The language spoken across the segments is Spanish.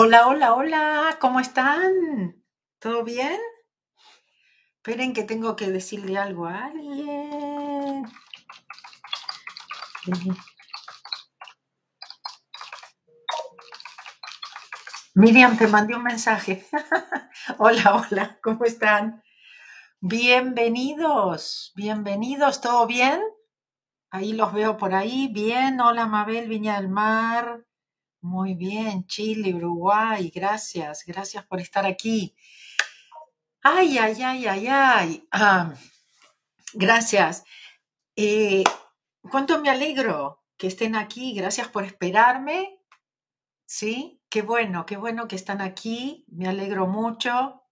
Hola, hola, hola, ¿cómo están? ¿Todo bien? Esperen que tengo que decirle algo a alguien. Miriam, te mandé un mensaje. hola, hola, ¿cómo están? Bienvenidos, bienvenidos, ¿todo bien? Ahí los veo por ahí. Bien, hola Mabel, Viña del Mar. Muy bien, Chile, Uruguay, gracias, gracias por estar aquí. Ay, ay, ay, ay, ay. Ah, gracias. Eh, ¿Cuánto me alegro que estén aquí? Gracias por esperarme. Sí, qué bueno, qué bueno que están aquí. Me alegro mucho.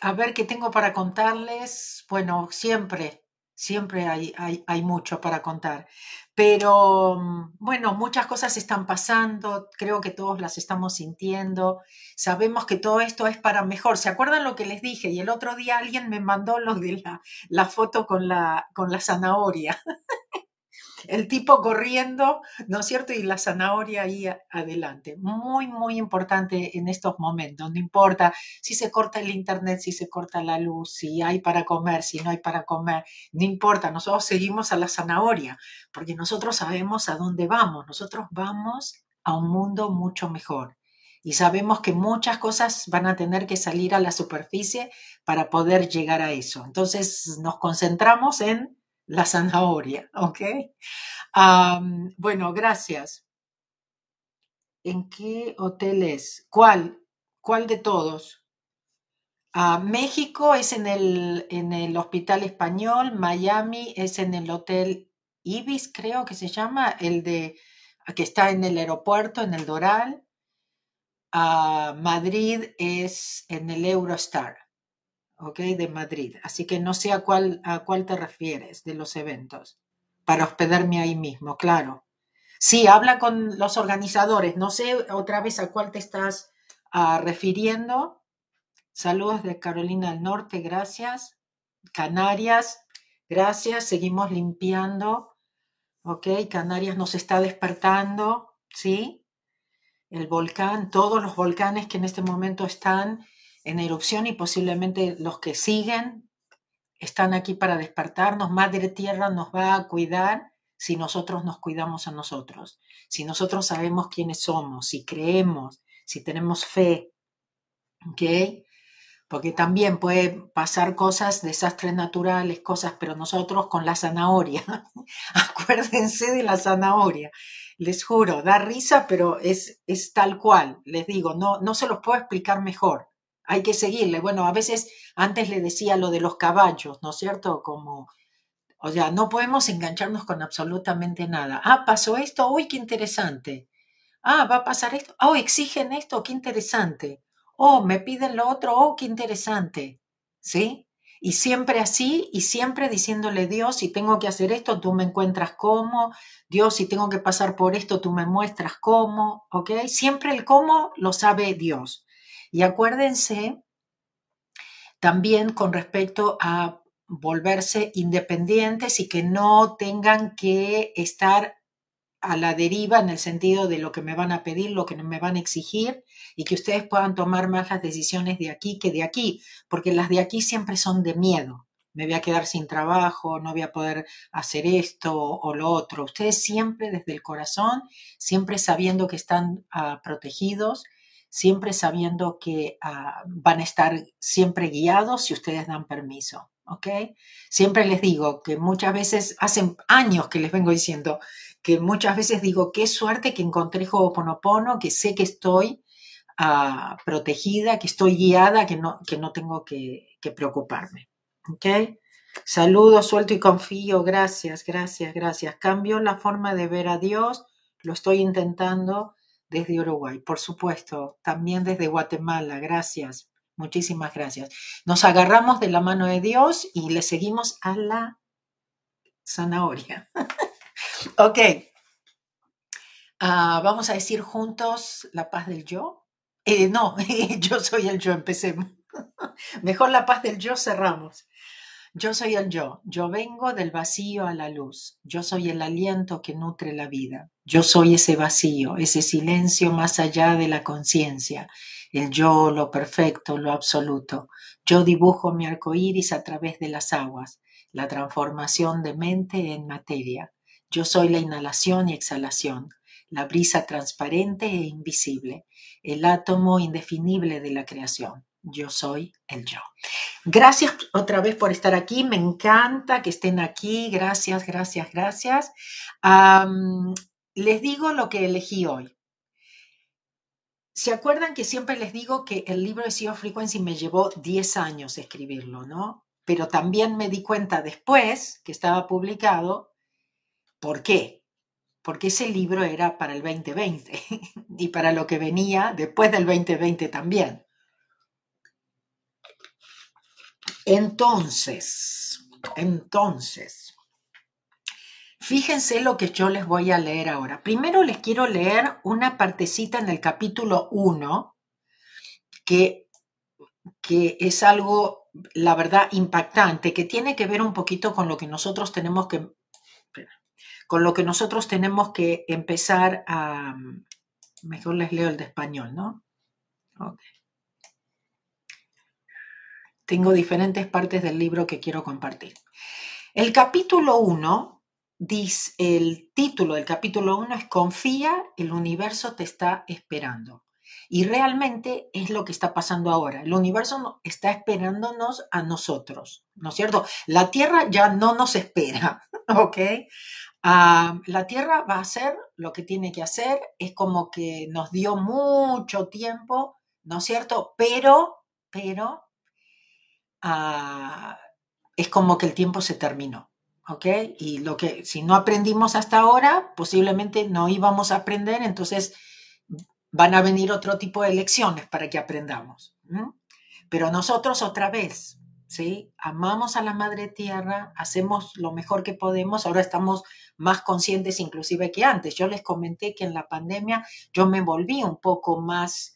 A ver qué tengo para contarles. Bueno, siempre, siempre hay, hay, hay mucho para contar. Pero mm, bueno, muchas cosas están pasando, creo que todos las estamos sintiendo, sabemos que todo esto es para mejor. ¿Se acuerdan lo que les dije? Y el otro día alguien me mandó lo de la, la foto con la, con la zanahoria. el tipo corriendo, ¿no es cierto? Y la zanahoria ahí adelante. Muy, muy importante en estos momentos. No importa si se corta el internet, si se corta la luz, si hay para comer, si no hay para comer. No importa, nosotros seguimos a la zanahoria, porque nosotros sabemos a dónde vamos. Nosotros vamos a un mundo mucho mejor. Y sabemos que muchas cosas van a tener que salir a la superficie para poder llegar a eso. Entonces nos concentramos en la zanahoria, ¿ok? bueno, gracias. ¿En qué hotel es? ¿Cuál? ¿Cuál de todos? Ah, México es en el, en el Hospital Español, Miami es en el Hotel Ibis, creo que se llama, el de que está en el aeropuerto, en el Doral. Ah, Madrid es en el Eurostar. De Madrid. Así que no sé a cuál, a cuál te refieres de los eventos, para hospedarme ahí mismo, claro. Sí, habla con los organizadores. No sé otra vez a cuál te estás ah, refiriendo. Saludos de Carolina del Norte, gracias. Canarias, gracias. Seguimos limpiando. Ok, Canarias nos está despertando, ¿sí? El volcán, todos los volcanes que en este momento están en erupción y posiblemente los que siguen están aquí para despertarnos. Madre Tierra nos va a cuidar si nosotros nos cuidamos a nosotros, si nosotros sabemos quiénes somos, si creemos, si tenemos fe. ¿Ok? Porque también puede pasar cosas, desastres naturales, cosas, pero nosotros con la zanahoria, acuérdense de la zanahoria, les juro, da risa, pero es, es tal cual, les digo, no, no se los puedo explicar mejor hay que seguirle. Bueno, a veces antes le decía lo de los caballos, ¿no es cierto? Como, o sea, no podemos engancharnos con absolutamente nada. Ah, pasó esto, uy, qué interesante. Ah, va a pasar esto, oh, exigen esto, qué interesante. Oh, me piden lo otro, oh, qué interesante. ¿Sí? Y siempre así, y siempre diciéndole, Dios, si tengo que hacer esto, tú me encuentras cómo. Dios, si tengo que pasar por esto, tú me muestras cómo. ¿Ok? Siempre el cómo lo sabe Dios. Y acuérdense también con respecto a volverse independientes y que no tengan que estar a la deriva en el sentido de lo que me van a pedir, lo que me van a exigir y que ustedes puedan tomar más las decisiones de aquí que de aquí, porque las de aquí siempre son de miedo. Me voy a quedar sin trabajo, no voy a poder hacer esto o lo otro. Ustedes siempre desde el corazón, siempre sabiendo que están ah, protegidos, siempre sabiendo que ah, van a estar siempre guiados si ustedes dan permiso. ¿Ok? Siempre les digo que muchas veces, hace años que les vengo diciendo, que muchas veces digo, qué suerte que encontré Ho'oponopono, que sé que estoy ah, protegida, que estoy guiada, que no, que no tengo que, preocuparme. ¿Ok? Saludo, suelto y confío. Gracias, gracias, gracias. Cambio la forma de ver a Dios. Lo estoy intentando desde Uruguay, por supuesto, también desde Guatemala, gracias, muchísimas gracias. Nos agarramos de la mano de Dios y le seguimos a la zanahoria. ok, ah, vamos a decir juntos la paz del yo. Eh, no, yo soy el yo, empecemos. Mejor la paz del yo cerramos. Yo soy el yo, yo vengo del vacío a la luz, yo soy el aliento que nutre la vida, yo soy ese vacío, ese silencio más allá de la conciencia, el yo, lo perfecto, lo absoluto. Yo dibujo mi arco iris a través de las aguas, la transformación de mente en materia. Yo soy la inhalación y exhalación, la brisa transparente e invisible, el átomo indefinible de la creación yo soy el yo. Gracias otra vez por estar aquí. Me encanta que estén aquí. Gracias, gracias, gracias. Les digo lo que elegí hoy. ¿Se acuerdan que siempre les digo que el libro de Sea Frequency me llevó 10 años escribirlo, ¿no? Pero también me di cuenta después que estaba publicado, ¿por qué? Porque ese libro era para el 2020 y para lo que venía después del 2020 también. Entonces, entonces, fíjense lo que yo les voy a leer ahora. Primero les quiero leer una partecita en el capítulo 1, que, que es algo, la verdad, impactante, que tiene que ver un poquito con lo que nosotros tenemos que, con lo que nosotros tenemos que empezar a, mejor les leo el de español, ¿no? Okay. Tengo diferentes partes del libro que quiero compartir. El capítulo 1, dice, el título del capítulo 1 es Confía, el universo te está esperando. Y realmente es lo que está pasando ahora. El universo está esperándonos a nosotros, ¿no es cierto? La Tierra ya no nos espera, ¿ok? Ah, la Tierra va a hacer lo que tiene que hacer, es como que nos dio mucho tiempo, ¿no es cierto? Pero, pero es como que el tiempo se terminó. ¿Ok? Y lo que, si no aprendimos hasta ahora, posiblemente no íbamos a aprender, entonces van a venir otro tipo de lecciones para que aprendamos. Pero nosotros otra vez, ¿sí? Amamos a la Madre Tierra, hacemos lo mejor que podemos, ahora estamos más conscientes inclusive que antes. Yo les comenté que en la pandemia yo me volví un poco más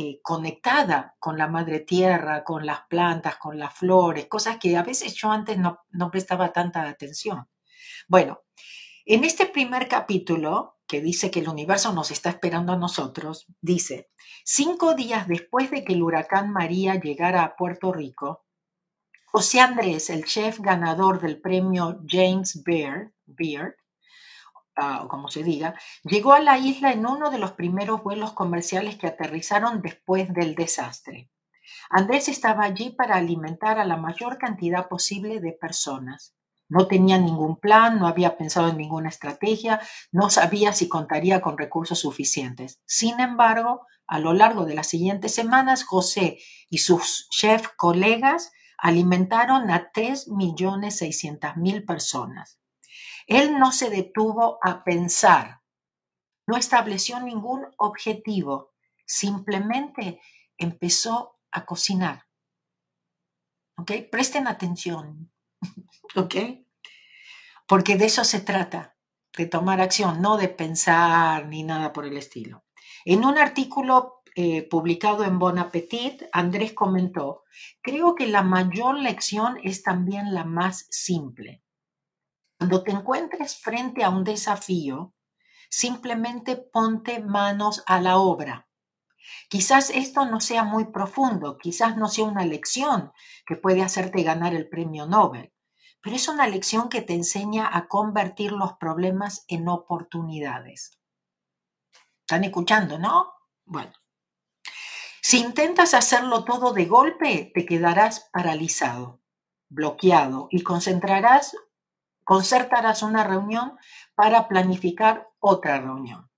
eh, conectada con la madre tierra, con las plantas, con las flores, cosas que a veces yo antes no, no prestaba tanta atención. Bueno, en este primer capítulo, que dice que el universo nos está esperando a nosotros, dice, cinco días después de que el huracán María llegara a Puerto Rico, José Andrés, el chef ganador del premio James Beard, Beard o como se diga, llegó a la isla en uno de los primeros vuelos comerciales que aterrizaron después del desastre. Andrés estaba allí para alimentar a la mayor cantidad posible de personas. No tenía ningún plan, no había pensado en ninguna estrategia, no sabía si contaría con recursos suficientes. Sin embargo, a lo largo de las siguientes semanas, José y sus chef colegas alimentaron a 3.600.000 personas. Él no se detuvo a pensar, no estableció ningún objetivo, simplemente empezó a cocinar. ¿Ok? Presten atención. Porque de eso se trata, de tomar acción, no de pensar ni nada por el estilo. En un artículo eh, publicado en Bon Appetit, Andrés comentó, creo que la mayor lección es también la más simple. Cuando te encuentres frente a un desafío, simplemente ponte manos a la obra. Quizás esto no sea muy profundo, quizás no sea una lección que puede hacerte ganar el premio Nobel, pero es una lección que te enseña a convertir los problemas en oportunidades. ¿Están escuchando, no? Bueno. Si intentas hacerlo todo de golpe, te quedarás paralizado, bloqueado y concentrarás concertarás una reunión para planificar otra reunión.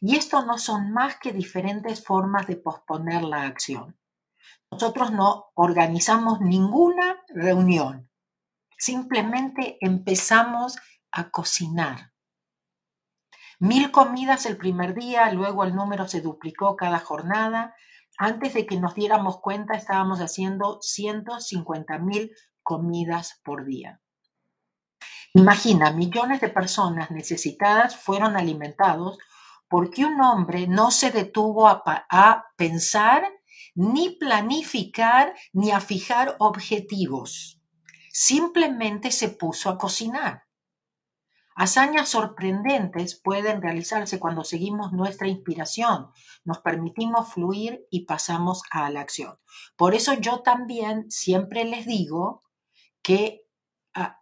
Y esto no son más que diferentes formas de posponer la acción. Nosotros no organizamos ninguna reunión, simplemente empezamos a cocinar. Mil comidas el primer día, luego el número se duplicó cada jornada. Antes de que nos diéramos cuenta, estábamos haciendo 150 mil comidas por día. Imagina, millones de personas necesitadas fueron alimentados porque un hombre no se detuvo a, pensar, ni planificar, ni a fijar objetivos. simplemente se puso a cocinar. Hazañas sorprendentes pueden realizarse cuando seguimos nuestra inspiración, nos permitimos fluir y pasamos a la acción. Por eso yo también siempre les digo que, ah,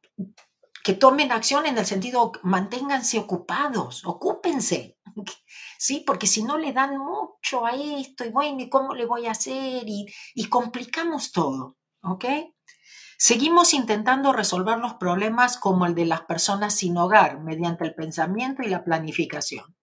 que tomen acción en el sentido, manténganse ocupados, ocúpense, ¿sí? Porque si no le dan mucho a esto y bueno, ¿y cómo le voy a hacer? Y, y complicamos todo, ¿ok? Seguimos intentando resolver los problemas como el de las personas sin hogar mediante el pensamiento y la planificación.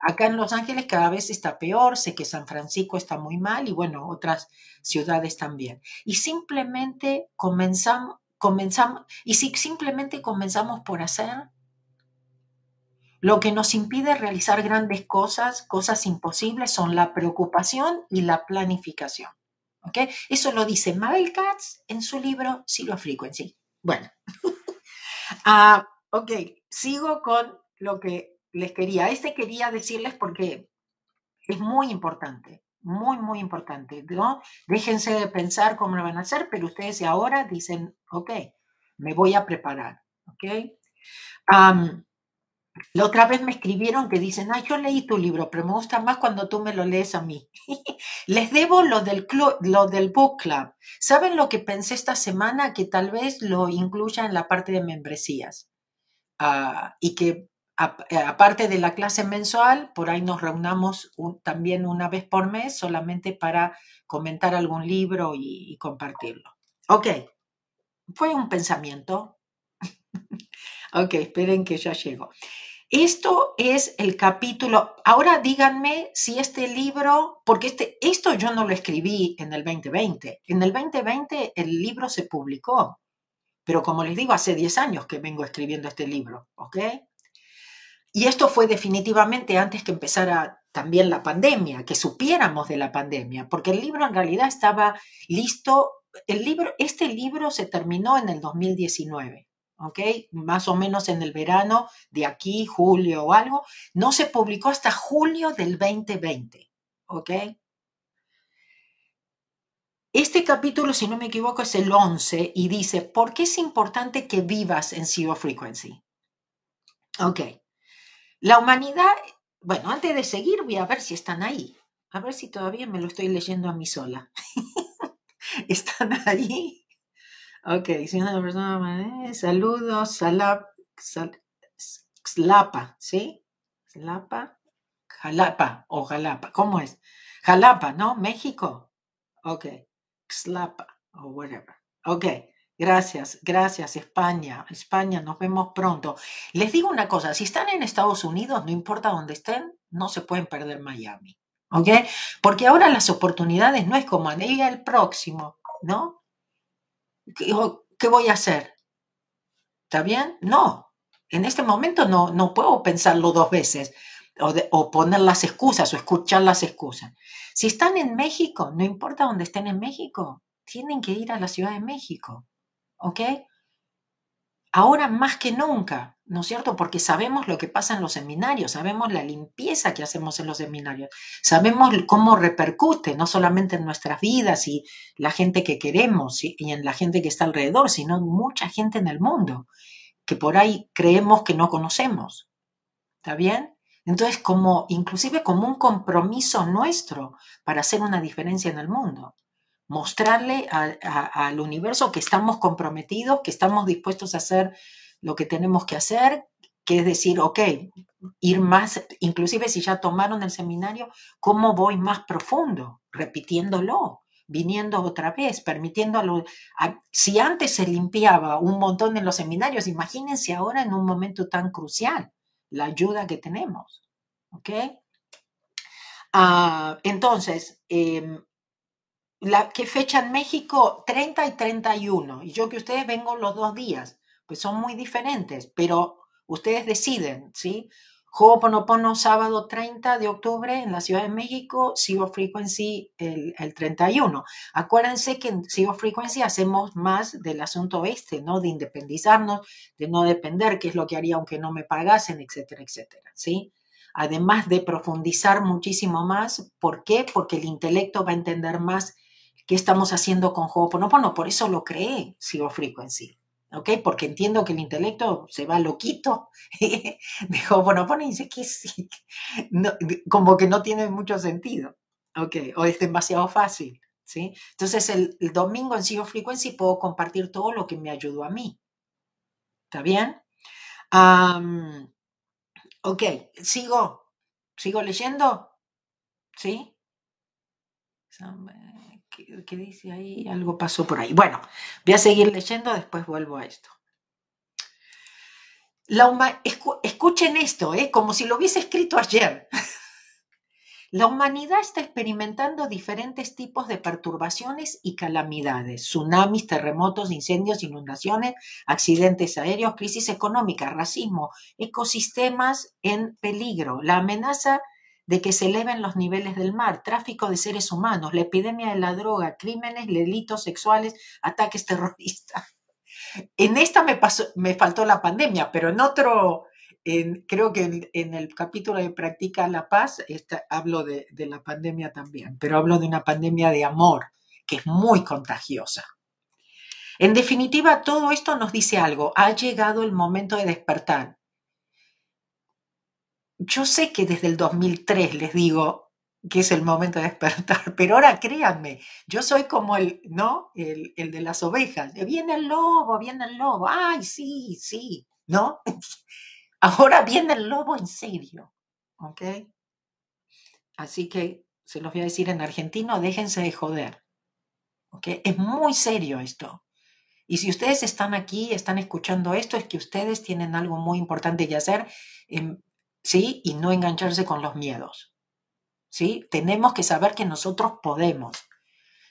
Acá en Los Ángeles cada vez está peor, sé que San Francisco está muy mal y bueno, otras ciudades también. Y simplemente comenzamos, comenzamos, y si simplemente comenzamos por hacer, lo que nos impide realizar grandes cosas, cosas imposibles, son la preocupación y la planificación. Eso lo dice Mabel Katz en su libro Zero Frequency. Bueno, ah, ok, sigo con lo que les quería. Este quería decirles porque es muy importante, muy, muy importante, ¿no? Déjense de pensar cómo lo van a hacer, pero ustedes ahora dicen, ok, me voy a preparar, ¿ok? La otra vez me escribieron que dicen, ah, yo leí tu libro, pero me gusta más cuando tú me lo lees a mí. Les debo lo del, club, lo del book club. ¿Saben lo que pensé esta semana? Que tal vez lo incluya en la parte de membresías. Ah, y que aparte de la clase mensual, por ahí nos reunamos también una vez por mes solamente para comentar algún libro y, y compartirlo. Ok, fue un pensamiento. ok, esperen que ya llego. Esto es el capítulo. Ahora díganme si este libro, porque este, esto yo no lo escribí en el 2020. En el 2020 el libro se publicó, pero como les digo, hace 10 años que vengo escribiendo este libro, ¿ok? Y esto fue definitivamente antes que empezara también la pandemia, que supiéramos de la pandemia, porque el libro en realidad estaba listo. El libro, este libro se terminó en el 2019. ¿ok? Más o menos en el verano de aquí, julio o algo. No se publicó hasta julio del 2020, ¿ok? Este capítulo, si no me equivoco, es el 11 y dice, ¿por qué es importante que vivas en Zero Frequency? Ok. La humanidad, bueno, antes de seguir voy a ver si están ahí. A ver si todavía me lo estoy leyendo a mí sola. ¿Están ahí? Ok, si una persona, saludos, salap, slapa, ¿sí? Slapa, Jalapa o Jalapa, ¿cómo es? Jalapa, ¿no? México. Ok, slapa o whatever. Ok, gracias, gracias España, España, nos vemos pronto. Les digo una cosa, si están en Estados Unidos, no importa dónde estén, no se pueden perder Miami. ¿Ok? Porque ahora las oportunidades no es como diga el próximo, ¿no? ¿qué voy a hacer? ¿Está bien? No. En este momento no, no puedo pensarlo dos veces o, o, poner las excusas o escuchar las excusas. Si están en México, no importa dónde estén en México, tienen que ir a la Ciudad de México. ¿Ok? Ahora más que nunca, ¿no es cierto? Porque sabemos lo que pasa en los seminarios, sabemos la limpieza que hacemos en los seminarios, sabemos cómo repercute no solamente en nuestras vidas y la gente que queremos y en la gente que está alrededor, sino mucha gente en el mundo que por ahí creemos que no conocemos. ¿Está bien? Entonces, como inclusive como un compromiso nuestro para hacer una diferencia en el mundo mostrarle al universo que estamos comprometidos, que estamos dispuestos a hacer lo que tenemos que hacer, que es decir, ok, ir más, inclusive si ya tomaron el seminario, ¿cómo voy más profundo? Repitiéndolo, viniendo otra vez, permitiéndolo. si antes se limpiaba un montón en los seminarios, imagínense ahora en un momento tan crucial, la ayuda que tenemos. ¿Ok? Ah, entonces, em, la, ¿Qué fecha en México? 30 y 31. Y yo que ustedes vengo los dos días, pues son muy diferentes, pero ustedes deciden, ¿sí? Ho'oponopono sábado 30 de octubre en la Ciudad de México, Zero Frequency el, el 31. Acuérdense que en Zero Frequency hacemos más del asunto este, ¿no? De independizarnos, de no depender, qué es lo que haría aunque no me pagasen, etcétera, etcétera, ¿sí? Además de profundizar muchísimo más, ¿por qué? Porque el intelecto va a entender más ¿Qué estamos haciendo con Ho'oponopono? Por eso lo creé Zero Frequency. ¿ok? Porque entiendo que el intelecto se va loquito. Dijo, bueno, pone y dice que sí, como que no tiene mucho sentido, ¿ok? O es demasiado fácil, ¿sí? Entonces el, domingo en Zero Frequency puedo compartir todo lo que me ayudó a mí. ¿Está bien? ok, sigo, sigo leyendo, ¿sí? ¿Qué, dice ahí? Algo pasó por ahí. Bueno, voy a seguir leyendo, después vuelvo a esto. La escuchen esto, ¿eh? como si lo hubiese escrito ayer. La humanidad está experimentando diferentes tipos de perturbaciones y calamidades, tsunamis, terremotos, incendios, inundaciones, accidentes aéreos, crisis económica, racismo, ecosistemas en peligro, la amenaza de que se eleven los niveles del mar, tráfico de seres humanos, la epidemia de la droga, crímenes, delitos sexuales, ataques terroristas. En esta me, pasó, me faltó la pandemia, pero en otro, creo que en, el capítulo de Practica la Paz hablo de, de la pandemia también, pero hablo de una pandemia de amor que es muy contagiosa. En definitiva, todo esto nos dice algo. Ha llegado el momento de despertar yo sé que desde el 2003 les digo que es el momento de despertar, pero ahora créanme, yo soy como el, ¿no? El, de las ovejas. Viene el lobo, viene el lobo. Ay, sí, sí, ¿no? Ahora viene el lobo en serio, ¿ok? Así que se los voy a decir en argentino, déjense de joder, ¿ok? Es muy serio esto. Y si ustedes están aquí, están escuchando esto, es que ustedes tienen algo muy importante que hacer. ¿Sí? Y no engancharse con los miedos, ¿sí? Tenemos que saber que nosotros podemos,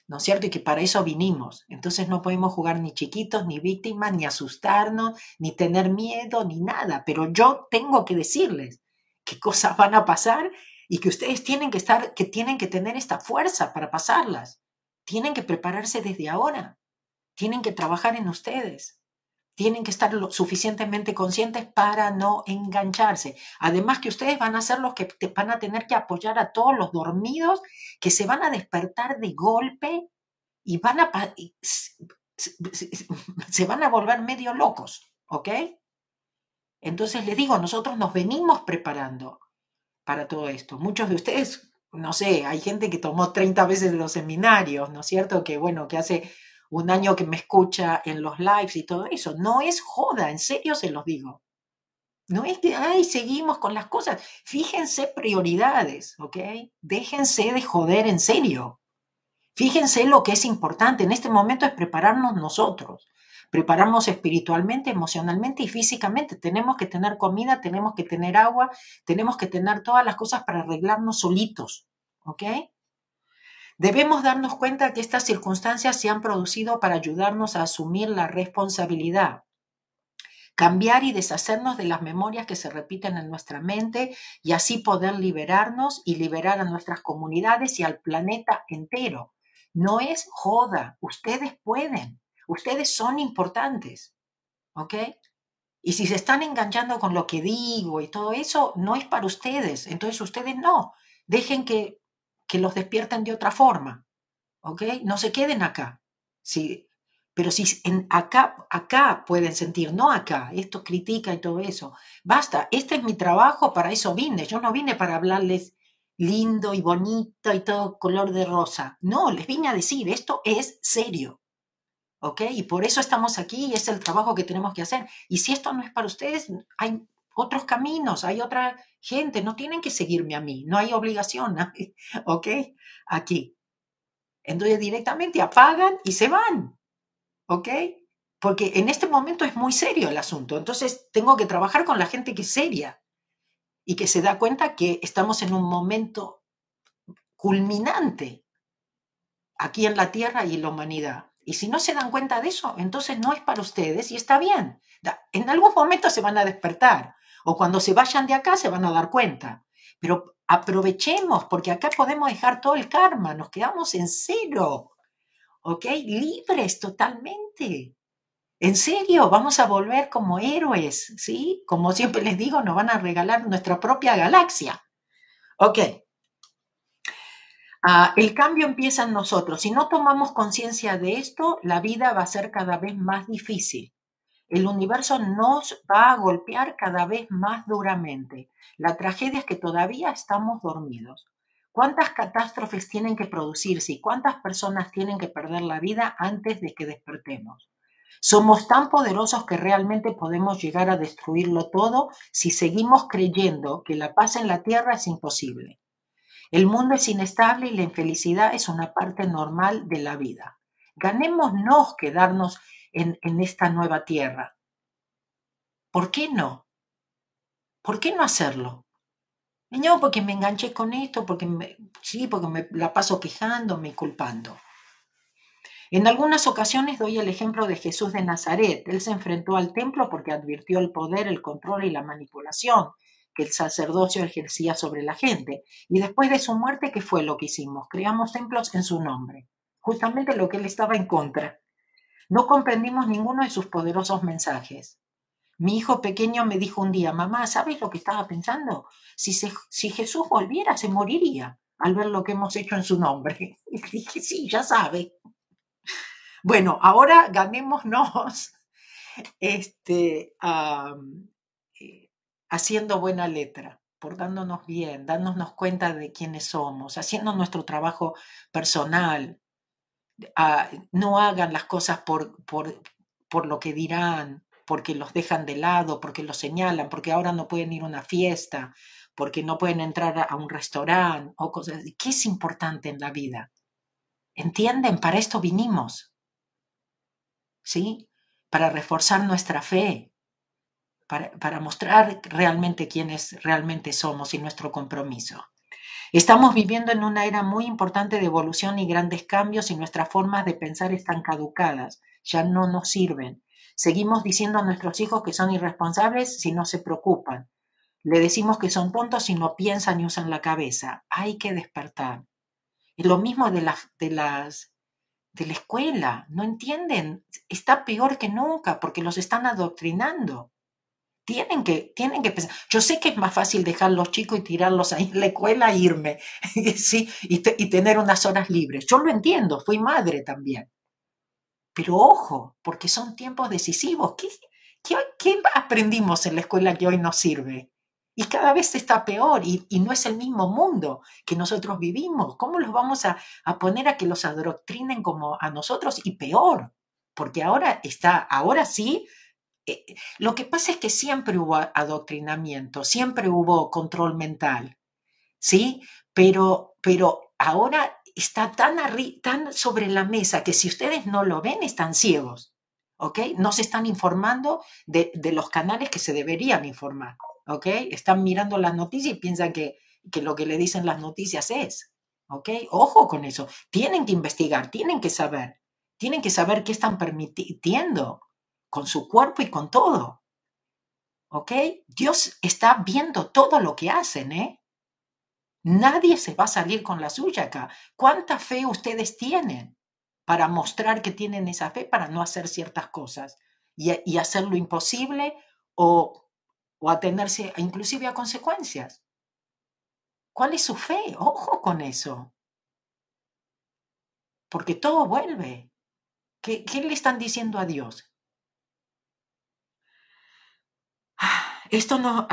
¿no es cierto? Y que para eso vinimos. Entonces no podemos jugar ni chiquitos, ni víctimas, ni asustarnos, ni tener miedo, ni nada. Pero yo tengo que decirles qué cosas van a pasar y que ustedes tienen que estar, que tienen que tener esta fuerza para pasarlas. Tienen que prepararse desde ahora. Tienen que trabajar en ustedes tienen que estar lo suficientemente conscientes para no engancharse. Además que ustedes van a ser los que van a tener que apoyar a todos los dormidos que se van a despertar de golpe y van a se van a volver medio locos, ¿ok? Entonces les digo, nosotros nos venimos preparando para todo esto. Muchos de ustedes, no sé, hay gente que tomó 30 veces los seminarios, ¿no es cierto? Que bueno, que hace un año que me escucha en los lives y todo eso. No es joda, en serio se los digo. No es que, ay, seguimos con las cosas. Fíjense prioridades, ¿ok? Déjense de joder en serio. Fíjense lo que es importante. En este momento es prepararnos nosotros. Prepararnos espiritualmente, emocionalmente y físicamente. Tenemos que tener comida, tenemos que tener agua, tenemos que tener todas las cosas para arreglarnos solitos, ¿ok? Debemos darnos cuenta que estas circunstancias se han producido para ayudarnos a asumir la responsabilidad, cambiar y deshacernos de las memorias que se repiten en nuestra mente y así poder liberarnos y liberar a nuestras comunidades y al planeta entero. No es joda, ustedes pueden, ustedes son importantes, ¿ok? Y si se están enganchando con lo que digo y todo eso, no es para ustedes, entonces ustedes no, dejen que que los despierten de otra forma, ¿ok? No se queden acá. Sí, pero si en acá, acá pueden sentir, no acá, esto critica y todo eso. Basta, este es mi trabajo, para eso vine. Yo no vine para hablarles lindo y bonito y todo color de rosa. No, les vine a decir, esto es serio. ¿Ok? Y por eso estamos aquí y es el trabajo que tenemos que hacer. Y si esto no es para ustedes, hay otros caminos, hay otra gente, no tienen que seguirme a mí, no hay obligación, ¿ok? Aquí. Entonces directamente apagan y se van, ¿ok? Porque en este momento es muy serio el asunto, entonces tengo que trabajar con la gente que es seria y que se da cuenta que estamos en un momento culminante aquí en la Tierra y en la humanidad. Y si no se dan cuenta de eso, entonces no es para ustedes y está bien. En algún momento se van a despertar o cuando se vayan de acá se van a dar cuenta. Pero aprovechemos, porque acá podemos dejar todo el karma, nos quedamos en cero, ¿ok? Libres totalmente. En serio, vamos a volver como héroes, ¿sí? Como siempre les digo, nos van a regalar nuestra propia galaxia. Ok. Ah, el cambio empieza en nosotros. Si no tomamos conciencia de esto, la vida va a ser cada vez más difícil. El universo nos va a golpear cada vez más duramente. La tragedia es que todavía estamos dormidos. ¿Cuántas catástrofes tienen que producirse y cuántas personas tienen que perder la vida antes de que despertemos? Somos tan poderosos que realmente podemos llegar a destruirlo todo si seguimos creyendo que la paz en la tierra es imposible. El mundo es inestable y la infelicidad es una parte normal de la vida. Ganémonos quedarnos en, esta nueva tierra. ¿Por qué no? ¿Por qué no hacerlo? No, porque me enganché con esto, porque me, sí, porque me la paso quejándome y culpando. En algunas ocasiones doy el ejemplo de Jesús de Nazaret. Él se enfrentó al templo porque advirtió el poder, el control y la manipulación que el sacerdocio ejercía sobre la gente. Y después de su muerte, ¿qué fue lo que hicimos? Creamos templos en su nombre, justamente lo que él estaba en contra. No comprendimos ninguno de sus poderosos mensajes. Mi hijo pequeño me dijo un día, mamá, ¿sabes lo que estaba pensando? Si, si Jesús volviera, se moriría al ver lo que hemos hecho en su nombre. Y dije, sí, ya sabe. Bueno, ahora ganémonos este, eh, haciendo buena letra, portándonos bien, dándonos cuenta de quiénes somos, haciendo nuestro trabajo personal. Ah, no hagan las cosas por, por, por lo que dirán, porque los dejan de lado, porque los señalan, porque ahora no pueden ir a una fiesta, porque no pueden entrar a un restaurante o cosas. ¿Qué es importante en la vida? ¿Entienden? Para esto vinimos. ¿Sí? Para reforzar nuestra fe, para, para mostrar realmente quiénes realmente somos y nuestro compromiso. Estamos viviendo en una era muy importante de evolución y grandes cambios y nuestras formas de pensar están caducadas, ya no nos sirven. Seguimos diciendo a nuestros hijos que son irresponsables si no se preocupan. Le decimos que son tontos si no piensan y usan la cabeza. Hay que despertar. Y lo mismo de las, de las de la escuela, no entienden, está peor que nunca porque los están adoctrinando. Tienen que, tienen que pensar. Yo sé que es más fácil dejar los chicos y tirarlos ahí en la escuela e irme, ¿sí? Y, y tener unas horas libres. Yo lo entiendo, fui madre también. Pero ojo, porque son tiempos decisivos. ¿Qué, qué, aprendimos en la escuela que hoy nos sirve? Y cada vez está peor y, no es el mismo mundo que nosotros vivimos. ¿Cómo los vamos a, a, poner a que los adoctrinen como a nosotros y peor? Porque ahora está, ahora sí, eh, lo que pasa es que siempre hubo adoctrinamiento, siempre hubo control mental, ¿sí? Pero, pero ahora está tan, tan sobre la mesa que si ustedes no lo ven, están ciegos. ¿Ok? No se están informando de, los canales que se deberían informar. ¿Ok? Están mirando las noticias y piensan que, que lo que le dicen las noticias es. ¿Ok? Ojo con eso. Tienen que investigar, tienen que saber. Tienen que saber qué están permitiendo con su cuerpo y con todo. ¿Ok? Dios está viendo todo lo que hacen, ¿eh? Nadie se va a salir con la suya acá. ¿Cuánta fe ustedes tienen para mostrar que tienen esa fe para no hacer ciertas cosas y, hacer lo imposible o, o atenerse inclusive a consecuencias? ¿Cuál es su fe? Ojo con eso. Porque todo vuelve. ¿Qué, qué le están diciendo a Dios? Ah, esto no...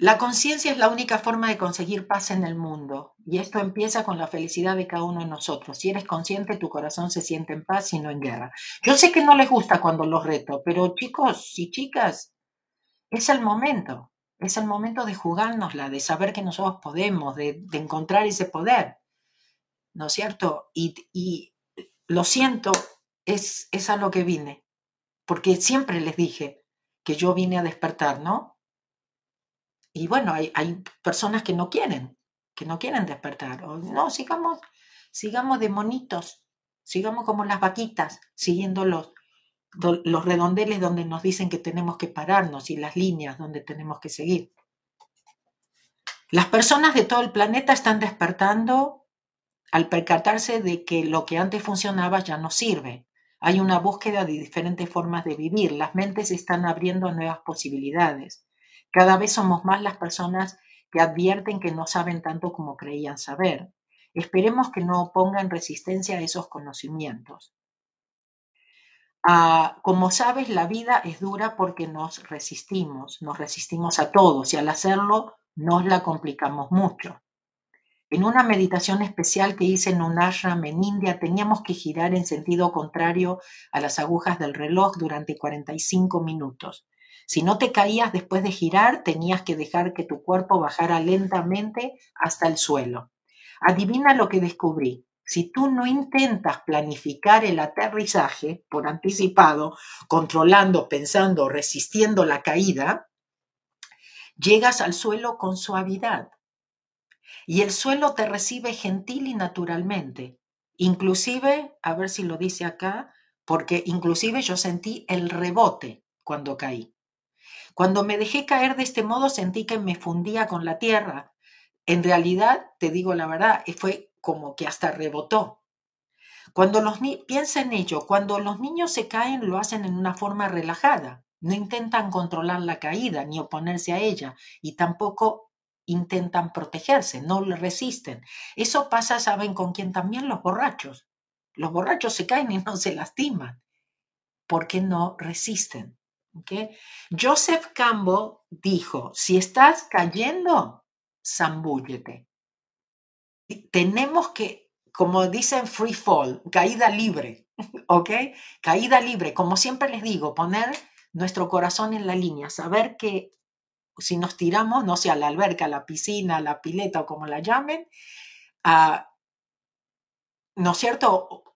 La conciencia es la única forma de conseguir paz en el mundo, y esto empieza con la felicidad de cada uno de nosotros. Si eres consciente, tu corazón se siente en paz y no en guerra. Yo sé que no les gusta cuando los reto, pero chicos y chicas, es el momento. Es el momento de jugárnosla, de saber que nosotros podemos, de, encontrar ese poder. ¿No es cierto? Y, y lo siento, es, es a lo que vine. Porque siempre les dije que yo vine a despertar, ¿no? Y bueno, hay, personas que no quieren, que no quieren despertar. no, sigamos, sigamos de monitos, sigamos como las vaquitas, siguiendo los, los redondeles donde nos dicen que tenemos que pararnos y las líneas donde tenemos que seguir. Las personas de todo el planeta están despertando al percatarse de que lo que antes funcionaba ya no sirve. Hay una búsqueda de diferentes formas de vivir. Las mentes están abriendo nuevas posibilidades. Cada vez somos más las personas que advierten que no saben tanto como creían saber. Esperemos que no pongan resistencia a esos conocimientos. Ah, como sabes, la vida es dura porque nos resistimos, nos resistimos a todos y al hacerlo nos la complicamos mucho. En una meditación especial que hice en un ashram en India, teníamos que girar en sentido contrario a las agujas del reloj durante 45 minutos. Si no te caías después de girar, tenías que dejar que tu cuerpo bajara lentamente hasta el suelo. Adivina lo que descubrí. Si tú no intentas planificar el aterrizaje por anticipado, controlando, pensando, resistiendo la caída, llegas al suelo con suavidad. Y el suelo te recibe gentil y naturalmente. Inclusive, a ver si lo dice acá, porque inclusive yo sentí el rebote cuando caí. Cuando me dejé caer de este modo sentí que me fundía con la tierra. En realidad, te digo la verdad, fue como que hasta rebotó. Cuando los piensa en ello, cuando los niños se caen lo hacen en una forma relajada, no intentan controlar la caída ni oponerse a ella y tampoco intentan protegerse, no le resisten. Eso pasa, saben, con quién también los borrachos. Los borrachos se caen y no se lastiman porque no resisten. Joseph Campbell dijo, si estás cayendo, zambúllete tenemos que, como dicen, free fall, caída libre, ¿ok? Caída libre, como siempre les digo, poner nuestro corazón en la línea, saber que si nos tiramos, no sé, a la alberca, a la piscina, a la pileta o como la llamen, ah, ¿no es cierto?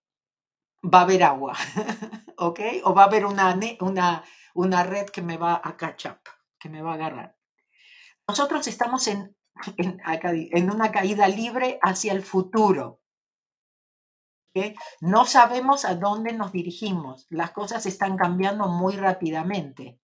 Va a haber agua, ¿ok? O va a haber una, una, una red que me va a catch up, que me va a agarrar. Nosotros estamos en en, una caída libre hacia el futuro. No sabemos a dónde nos dirigimos. Las cosas están cambiando muy rápidamente.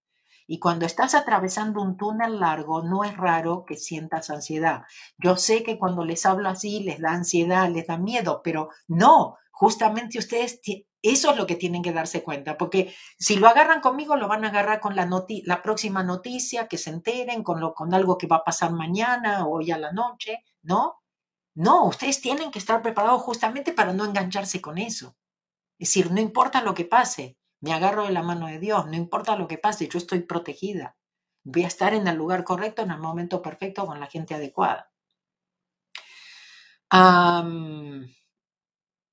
Y cuando estás atravesando un túnel largo, no es raro que sientas ansiedad. Yo sé que cuando les hablo así les da ansiedad, les da miedo, pero no, justamente ustedes eso es lo que tienen que darse cuenta, porque si lo agarran conmigo, lo van a agarrar con la, próxima noticia, que se enteren, con, lo, con algo que va a pasar mañana o hoy a la noche, ¿no? No, ustedes tienen que estar preparados justamente para no engancharse con eso. Es decir, no importa lo que pase, me agarro de la mano de Dios, no importa lo que pase, yo estoy protegida. Voy a estar en el lugar correcto, en el momento perfecto, con la gente adecuada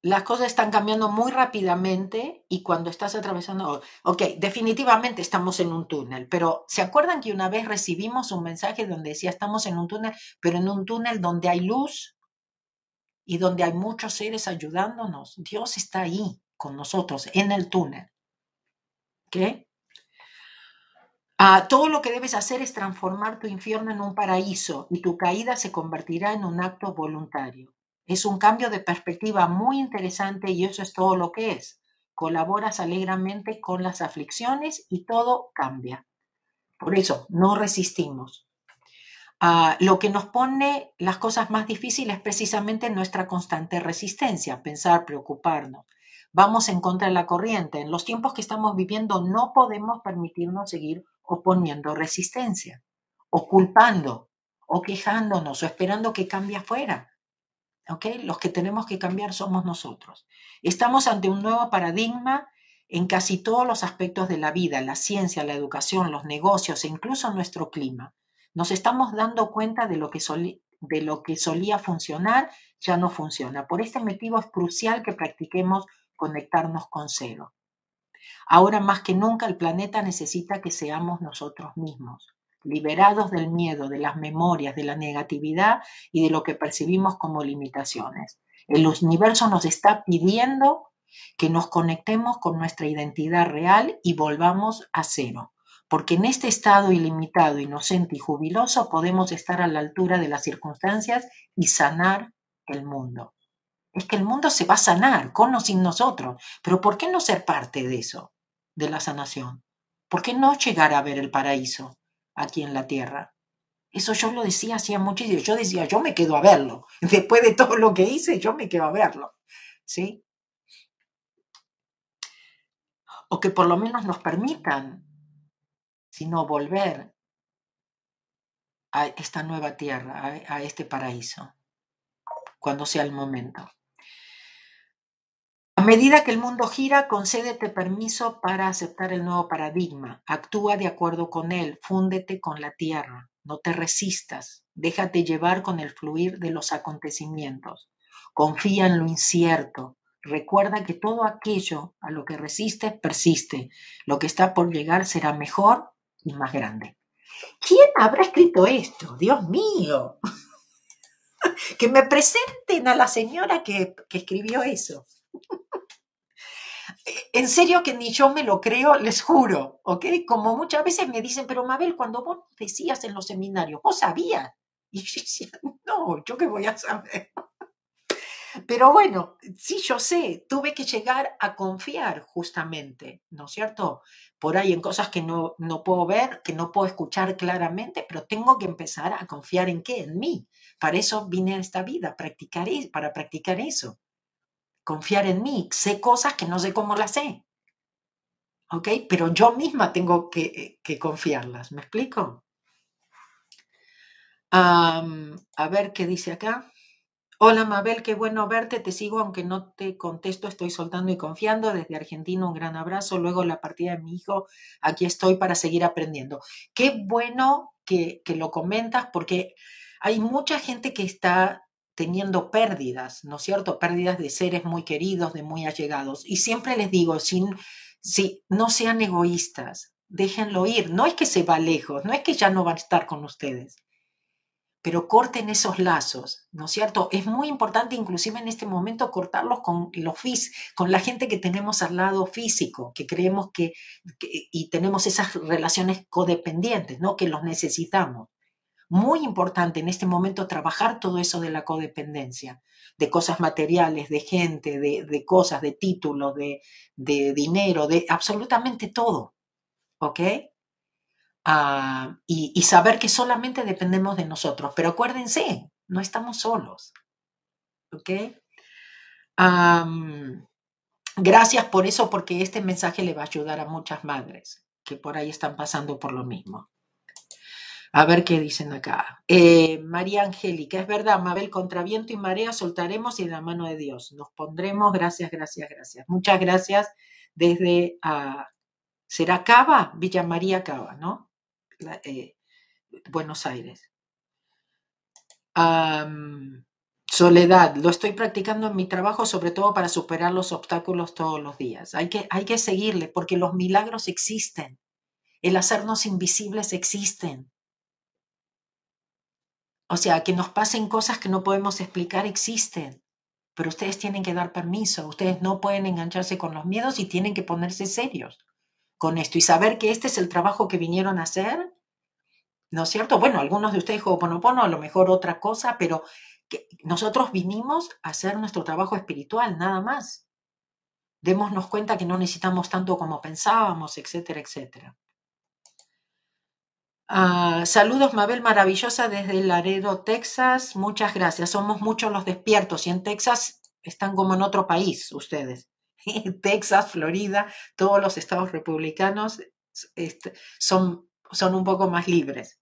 las cosas están cambiando muy rápidamente y cuando estás atravesando, ok, definitivamente estamos en un túnel, pero ¿se acuerdan que una vez recibimos un mensaje donde decía estamos en un túnel, pero en un túnel donde hay luz y donde hay muchos seres ayudándonos? Dios está ahí con nosotros en el túnel. Ah, todo lo que debes hacer es transformar tu infierno en un paraíso y tu caída se convertirá en un acto voluntario. Es un cambio de perspectiva muy interesante y eso es todo lo que es. Colaboras alegremente con las aflicciones y todo cambia. Por eso, no resistimos. Ah, lo que nos pone las cosas más difíciles es precisamente nuestra constante resistencia, pensar, preocuparnos. Vamos en contra de la corriente. En los tiempos que estamos viviendo no podemos permitirnos seguir oponiendo resistencia, o culpando, o quejándonos, o esperando que cambie afuera. Los que tenemos que cambiar somos nosotros. Estamos ante un nuevo paradigma en casi todos los aspectos de la vida, la ciencia, la educación, los negocios e incluso nuestro clima. Nos estamos dando cuenta de lo que, de lo que solía funcionar, ya no funciona. Por este motivo es crucial que practiquemos conectarnos con cero. Ahora más que nunca el planeta necesita que seamos nosotros mismos liberados del miedo, de las memorias, de la negatividad y de lo que percibimos como limitaciones. El universo nos está pidiendo que nos conectemos con nuestra identidad real y volvamos a cero, porque en este estado ilimitado, inocente y jubiloso podemos estar a la altura de las circunstancias y sanar el mundo. Es que el mundo se va a sanar con o sin nosotros, pero ¿por qué no ser parte de eso, de la sanación? ¿Por qué no llegar a ver el paraíso? aquí en la tierra. Eso yo lo decía hacía muchísimo. Yo decía, yo me quedo a verlo. Después de todo lo que hice, yo me quedo a verlo. ¿Sí? O que por lo menos nos permitan, sino volver a esta nueva tierra, a este paraíso, cuando sea el momento. A medida que el mundo gira, concédete permiso para aceptar el nuevo paradigma. Actúa de acuerdo con él, fúndete con la tierra. No te resistas, déjate llevar con el fluir de los acontecimientos. Confía en lo incierto. Recuerda que todo aquello a lo que resistes persiste. Lo que está por llegar será mejor y más grande. ¿Quién habrá escrito esto? Dios mío. que me presenten a la señora que, que escribió eso. En serio que ni yo me lo creo, les juro, ¿ok? Como muchas veces me dicen, pero Mabel, cuando vos decías en los seminarios, vos sabías. Y yo decía, no, ¿yo qué voy a saber? Pero bueno, sí, yo sé, tuve que llegar a confiar justamente, ¿no es cierto? Por ahí en cosas que no, no puedo ver, que no puedo escuchar claramente, pero tengo que empezar a confiar en qué, en mí. Para eso vine a esta vida, practicar, para practicar eso confiar en mí. Sé cosas que no sé cómo las sé. ¿Ok? Pero yo misma tengo que, confiarlas. ¿Me explico? a ver qué dice acá. Hola Mabel, qué bueno verte, te sigo aunque no te contesto, estoy soltando y confiando. Desde Argentina un gran abrazo, luego la partida de mi hijo, aquí estoy para seguir aprendiendo. Qué bueno que, que lo comentas porque hay mucha gente que está teniendo pérdidas, ¿no es cierto? Pérdidas de seres muy queridos, de muy allegados. Y siempre les digo, si, si no sean egoístas, déjenlo ir. No es que se va lejos, no es que ya no va a estar con ustedes, pero corten esos lazos, ¿no es cierto? Es muy importante inclusive en este momento cortarlos con, los con la gente que tenemos al lado físico, que creemos que, que y tenemos esas relaciones codependientes, ¿no? Que los necesitamos muy importante en este momento trabajar todo eso de la codependencia, de cosas materiales, de gente, de, cosas, de títulos, de, dinero, de absolutamente todo. ¿Ok? Ah, y, saber que solamente dependemos de nosotros. Pero acuérdense, no estamos solos. ¿Ok? gracias por eso, porque este mensaje le va a ayudar a muchas madres que por ahí están pasando por lo mismo. A ver qué dicen acá. Eh, María Angélica, es verdad, Mabel, contra viento y marea soltaremos y en la mano de Dios. Nos pondremos, gracias, gracias, gracias. Muchas gracias desde, uh, ¿será Cava? Villa María Cava, ¿no? Eh, Buenos Aires. soledad, lo estoy practicando en mi trabajo, sobre todo para superar los obstáculos todos los días. Hay que, hay que seguirle porque los milagros existen. El hacernos invisibles existen. O sea, que nos pasen cosas que no podemos explicar existen, pero ustedes tienen que dar permiso, ustedes no pueden engancharse con los miedos y tienen que ponerse serios con esto y saber que este es el trabajo que vinieron a hacer, ¿no es cierto? Bueno, algunos de ustedes Ho'oponopono, a lo mejor otra cosa, pero que nosotros vinimos a hacer nuestro trabajo espiritual, nada más. Démonos cuenta que no necesitamos tanto como pensábamos, etcétera, etcétera. Ah, saludos, Mabel, maravillosa desde Laredo, Texas. Muchas gracias. Somos muchos los despiertos y en Texas están como en otro país ustedes. Texas, Florida, todos los estados republicanos son, son un poco más libres.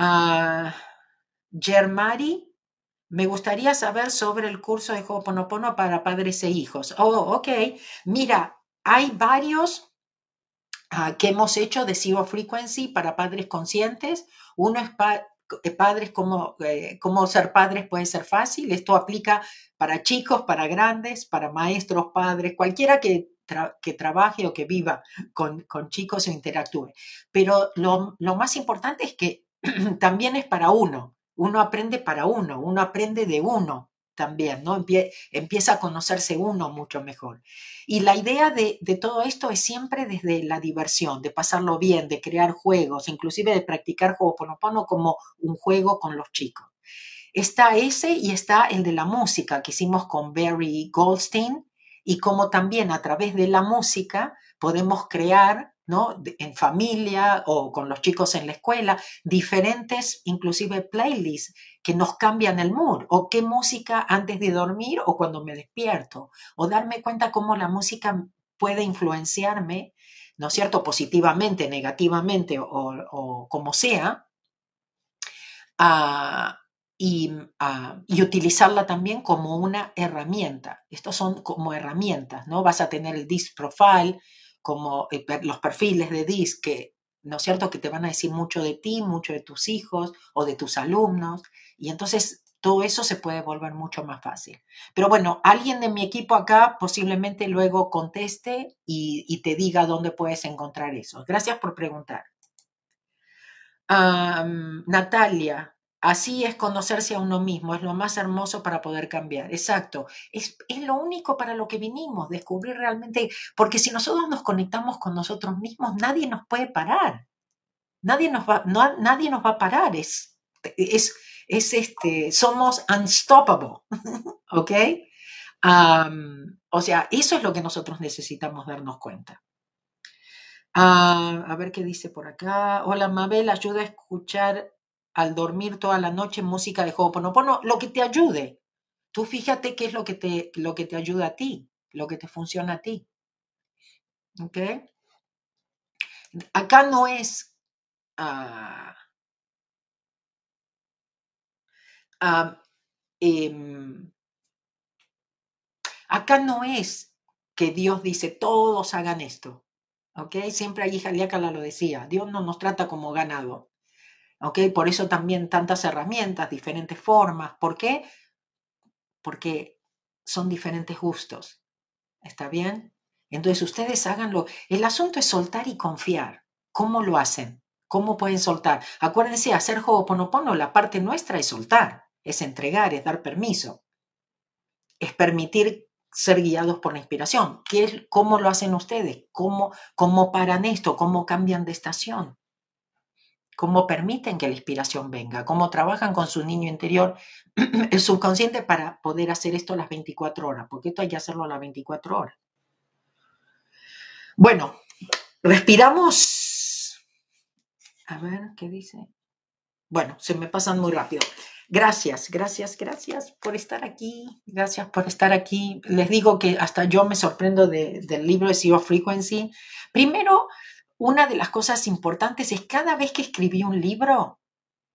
Uh, Germari, me gustaría saber sobre el curso de Ho'oponopono para padres e hijos. Oh, ok. Mira, hay varios Ah, que hemos hecho de Zero Frequency para padres conscientes. Uno es eh, padres, como, eh, cómo ser padres puede ser fácil. Esto aplica para chicos, para grandes, para maestros, padres, cualquiera que, que trabaje o que viva con, con chicos o interactúe. Pero lo, lo más importante es que también es para uno. Uno aprende para uno, uno aprende de uno también, ¿no? empieza a conocerse uno mucho mejor. Y la idea de, todo esto es siempre desde la diversión, de pasarlo bien, de crear juegos, inclusive de practicar Ho'oponopono como un juego con los chicos. Está ese y está el de la música que hicimos con Barry Goldstein y como también a través de la música podemos crear ¿no? en familia o con los chicos en la escuela, diferentes, inclusive playlists que nos cambian el mood, o qué música antes de dormir o cuando me despierto, o darme cuenta cómo la música puede influenciarme, ¿no es cierto?, positivamente, negativamente o, como sea, y, ah, y, utilizarla también como una herramienta. Estos son como herramientas, ¿no? Vas a tener el DISC Profile, como los perfiles de DISC que, ¿no es cierto?, que te van a decir mucho de ti, mucho de tus hijos o de tus alumnos. Y entonces todo eso se puede volver mucho más fácil. Pero bueno, alguien de mi equipo acá posiblemente luego conteste y, te diga dónde puedes encontrar eso. Gracias por preguntar. Natalia, así es conocerse a uno mismo, es lo más hermoso para poder cambiar. Exacto, es, es, lo único para lo que vinimos, descubrir realmente, porque si nosotros nos conectamos con nosotros mismos, nadie nos puede parar. Nadie nos va, nadie nos va a parar. Es, es, es este, somos unstoppable, ¿ok? o sea, eso es lo que nosotros necesitamos darnos cuenta. Ah, a ver qué dice por acá. Hola Mabel, ayuda a escuchar al dormir toda la noche música de Ho'oponopono, lo que te ayude. Tú fíjate qué es lo que te, lo que te ayuda a ti, lo que te funciona a ti. ¿Ok? Acá no es Em, acá no es que Dios dice, todos hagan esto. ¿Ok? Siempre ahí Jaliácala lo decía, Dios no nos trata como ganado. ¿Ok? Por eso también tantas herramientas, diferentes formas. ¿Por qué? Porque son diferentes gustos. ¿Está bien? Entonces ustedes háganlo. El asunto es soltar y confiar. ¿Cómo lo hacen? ¿Cómo pueden soltar? Acuérdense, hacer Ho'oponopono, la parte nuestra es soltar es entregar, es dar permiso, es permitir ser guiados por la inspiración. ¿Qué es, ¿Cómo lo hacen ustedes? ¿Cómo, ¿Cómo paran esto? ¿Cómo cambian de estación? ¿Cómo permiten que la inspiración venga? ¿Cómo trabajan con su niño interior, el subconsciente, para poder hacer esto las 24 horas? Porque esto hay que hacerlo a las 24 horas. Bueno, respiramos. A ver, ¿qué dice? Bueno, se me pasan muy rápido. Gracias, gracias, gracias por estar aquí. Gracias por estar aquí. Les digo que hasta yo me sorprendo del libro de Zero Frequency. Primero, una de las cosas importantes es cada vez que escribí un libro,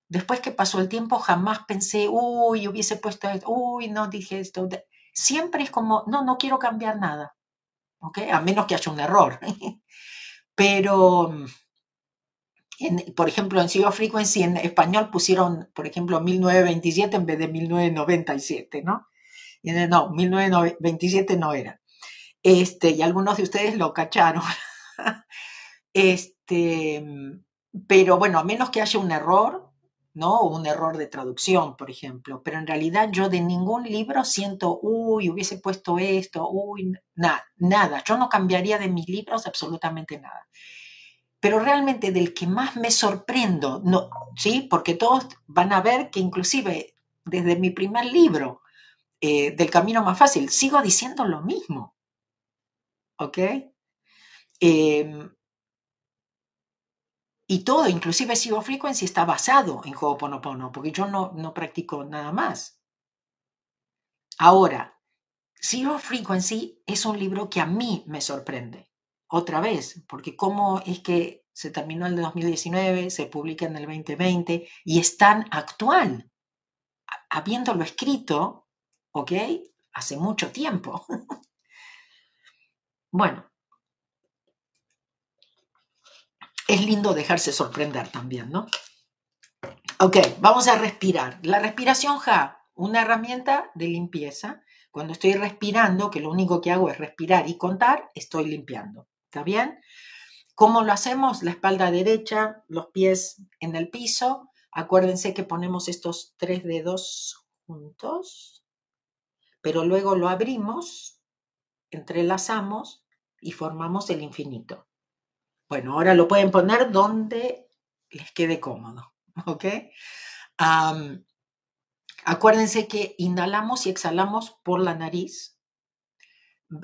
después que pasó el tiempo, jamás pensé, uy, hubiese puesto esto, uy, no dije esto. Siempre es como, no, no quiero cambiar nada. ¿Ok? A menos que haya un error. Pero por ejemplo, en Zero Frequency en español pusieron, por ejemplo, 1927 en vez de 1997, ¿no? No, 1927 no era. Este, y algunos de ustedes lo cacharon. este, pero bueno, a menos que haya un error, ¿no? Un error de traducción, por ejemplo. Pero en realidad yo de ningún libro siento, uy, hubiese puesto esto, uy, nada, nada. Yo no cambiaría de mis libros absolutamente nada pero realmente del que más me sorprendo, no, ¿sí? Porque todos van a ver que inclusive desde mi primer libro, eh, del camino más fácil, sigo diciendo lo mismo. ¿Ok? Em, y todo, inclusive Zero Frequency está basado en Ho'oponopono, porque yo no, no practico nada más. Ahora, Zero Frequency es un libro que a mí me sorprende otra vez, porque cómo es que se terminó el de 2019, se publica en el 2020 y es tan actual, habiéndolo escrito, ¿ok? Hace mucho tiempo. bueno, es lindo dejarse sorprender también, ¿no? Ok, vamos a respirar. La respiración Ja, una herramienta de limpieza. Cuando estoy respirando, que lo único que hago es respirar y contar, estoy limpiando. ¿Está bien? ¿Cómo lo hacemos? La espalda derecha, los pies en el piso. Acuérdense que ponemos estos tres dedos juntos, pero luego lo abrimos, entrelazamos y formamos el infinito. Bueno, ahora lo pueden poner donde les quede cómodo, ¿ok? acuérdense que inhalamos y exhalamos por la nariz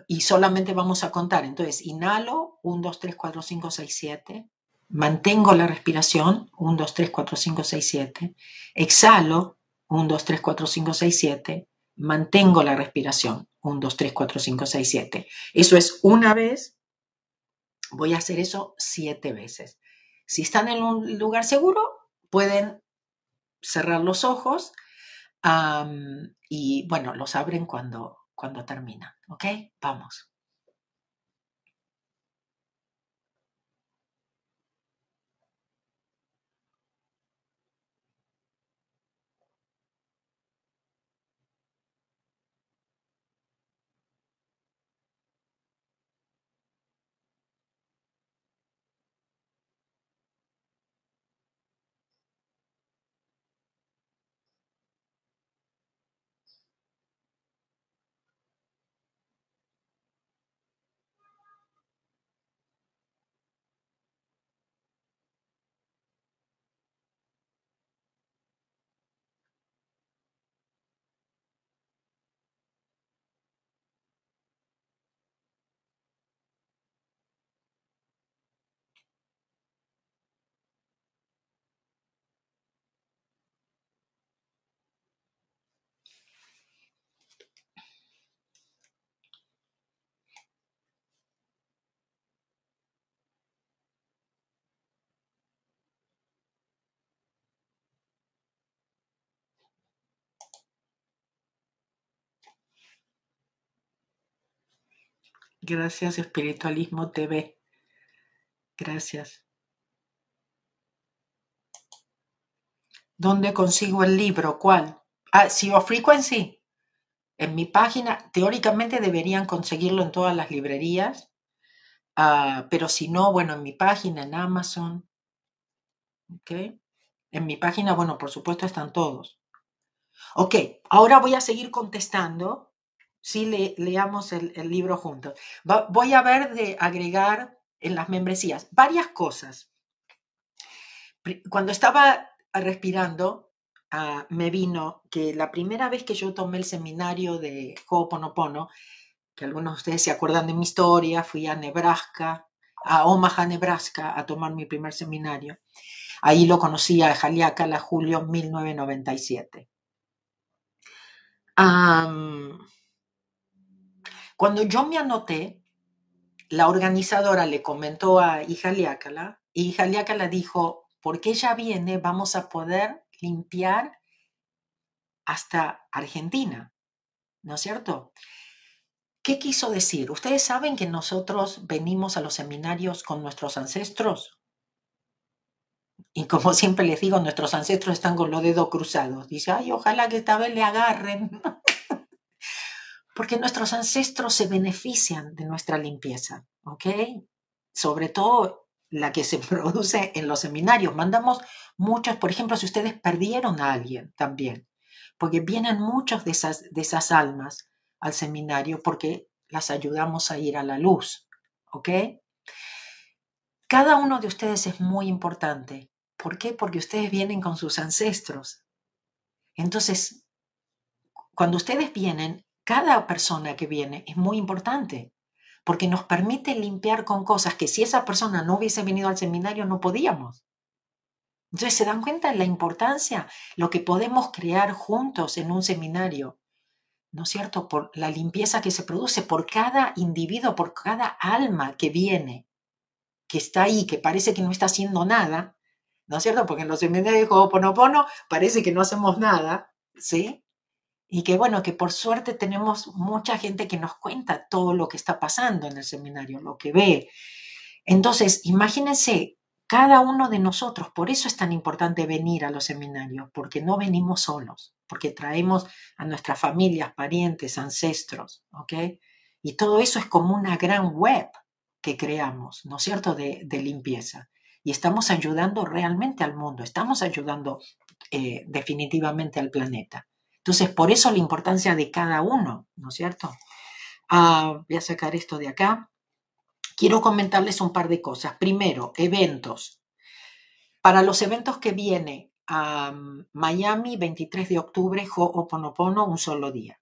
y solamente vamos a contar. Entonces, inhalo, 1, 2, 3, 4, 5, 6, 7. Mantengo la respiración, 1, 2, 3, 4, 5, 6, 7. Exhalo, 1, 2, 3, 4, 5, 6, 7. Mantengo la respiración, 1, 2, 3, 4, 5, 6, 7. Eso es una vez. Voy a hacer eso siete veces. Si están en un lugar seguro, pueden cerrar los ojos y bueno, los abren cuando, cuando terminan. ¿Ok? Vamos. Gracias, Espiritualismo TV. Gracias. ¿Dónde consigo el libro? ¿Cuál? Ah, Zero Frequency. En mi página, teóricamente deberían conseguirlo en todas las librerías, ah, pero si no, bueno, en mi página, en Amazon. ¿Ok? En mi página, bueno, por supuesto están todos. Ok, ahora voy a seguir contestando sí le, leamos el, libro juntos. voy a ver de agregar en las membresías varias cosas. Cuando estaba respirando, ah, me vino que la primera vez que yo tomé el seminario de Ho'oponopono, que algunos de ustedes se acuerdan de mi historia, fui a Nebraska, a Omaha, Nebraska, a tomar mi primer seminario. Ahí lo conocí a Jaliácala, julio 1997. Cuando yo me anoté, la organizadora le comentó a hija Liácala y hija Liácala dijo, porque ella viene, vamos a poder limpiar hasta Argentina, ¿no es cierto? ¿Qué quiso decir? Ustedes saben que nosotros venimos a los seminarios con nuestros ancestros. Y como siempre les digo, nuestros ancestros están con los dedos cruzados. Dice, ay, ojalá que esta vez le agarren. Porque nuestros ancestros se benefician de nuestra limpieza, ¿ok? Sobre todo la que se produce en los seminarios. Mandamos muchos, por ejemplo, si ustedes perdieron a alguien también, porque vienen muchos de esas, de esas almas al seminario porque las ayudamos a ir a la luz, ¿ok? Cada uno de ustedes es muy importante. ¿Por qué? Porque ustedes vienen con sus ancestros. Entonces, cuando ustedes vienen, cada persona que viene es muy importante porque nos permite limpiar con cosas que si esa persona no hubiese venido al seminario no podíamos. Entonces, ¿se dan cuenta de la importancia? Lo que podemos crear juntos en un seminario, ¿no es cierto? Por la limpieza que se produce por cada individuo, por cada alma que viene, que está ahí, que parece que no está haciendo nada, ¿no es cierto? Porque en los seminarios de Ho'oponopono parece que no hacemos nada, ¿sí? Y que bueno, que por suerte tenemos mucha gente que nos cuenta todo lo que está pasando en el seminario, lo que ve. Entonces, imagínense, cada uno de nosotros, por eso es tan importante venir a los seminarios, porque no venimos solos, porque traemos a nuestras familias, parientes, ancestros, ¿ok? Y todo eso es como una gran web que creamos, ¿no es cierto?, de, limpieza. Y estamos ayudando realmente al mundo, estamos ayudando eh, definitivamente al planeta. Entonces, por eso la importancia de cada uno, ¿no es cierto? Ah, voy a sacar esto de acá. Quiero comentarles un par de cosas. Primero, eventos. Para los eventos que viene a Miami, 23 de octubre, Ho'oponopono, un solo día.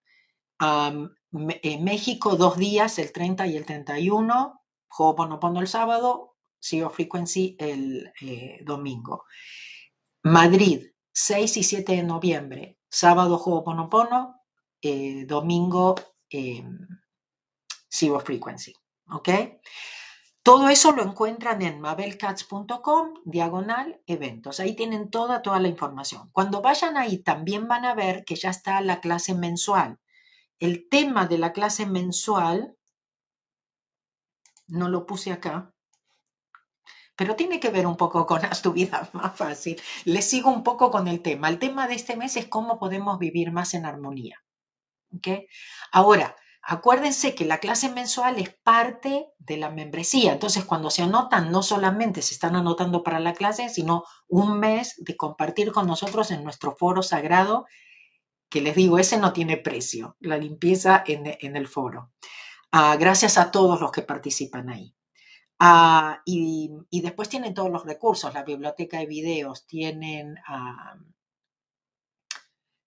en México, dos días, el 30 y el 31. Ho'oponopono el sábado, Zero Frequency el eh, domingo. Madrid, 6 y 7 de noviembre, sábado Ho'oponopono, eh, domingo eh, Zero Frequency. ¿Ok? Todo eso lo encuentran en mabelcats.com, diagonal, eventos. Ahí tienen toda, toda la información. Cuando vayan ahí también van a ver que ya está la clase mensual. El tema de la clase mensual, no lo puse acá, pero tiene que ver un poco con Haz tu vida más fácil. Les sigo un poco con el tema. El tema de este mes es cómo podemos vivir más en armonía. ¿Okay? Ahora, Acuérdense que la clase mensual es parte de la membresía. Entonces, cuando se anotan, no solamente se están anotando para la clase, sino un mes de compartir con nosotros en nuestro foro sagrado, que les digo, ese no tiene precio, la limpieza en, el foro. Ah, gracias a todos los que participan ahí. Ah, y, después tienen todos los recursos, la biblioteca de videos, tienen ah,